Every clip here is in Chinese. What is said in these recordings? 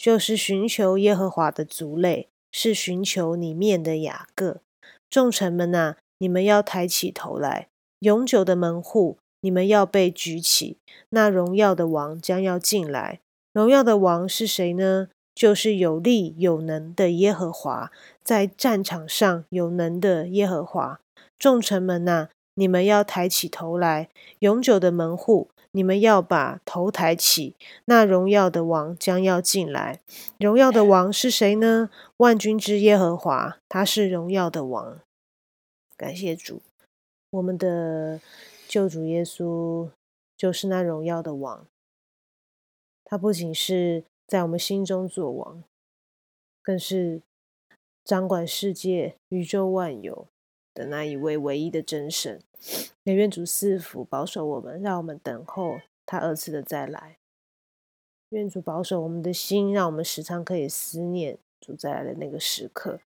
就是寻求耶和华的族类，是寻求你面的雅各。众臣们呐，你们要抬起头来；永久的门户，你们要被举起。那荣耀的王将要进来。荣耀的王是谁呢？就是有力有能的耶和华，在战场上有能的耶和华。众臣们呐，你们要抬起头来；永久的门户。你们要把头抬起，那荣耀的王将要进来。荣耀的王是谁呢？万军之耶和华，他是荣耀的王。感谢主，我们的救主耶稣就是那荣耀的王。他不仅是在我们心中做王，更是掌管世界、宇宙万有的那一位唯一的真神。也愿主赐福保守我们，让我们等候他二次的再来。愿主保守我们的心，让我们时常可以思念主再来的那个时刻。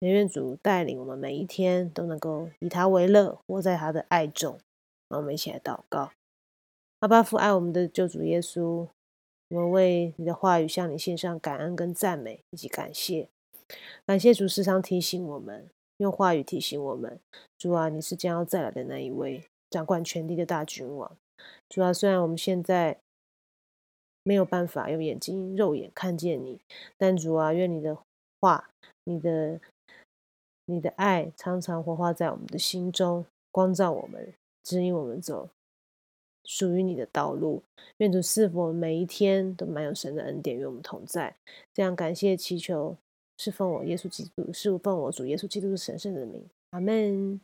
也愿主带领我们每一天都能够以他为乐，活在他的爱中。让我们一起来祷告：阿爸父，爱我们的救主耶稣，我们为你的话语向你献上感恩跟赞美以及感谢。感谢主时常提醒我们。用话语提醒我们，主啊，你是将要再来的那一位掌管全地的大君王。主啊，虽然我们现在没有办法用眼睛肉眼看见你，但主啊，愿你的话、你的、你的爱常常活化在我们的心中，光照我们，指引我们走属于你的道路。愿主赐福我们每一天都满有神的恩典与我们同在。这样感谢祈求。是奉我耶稣基督，是奉我主耶稣基督是神圣的名，阿门。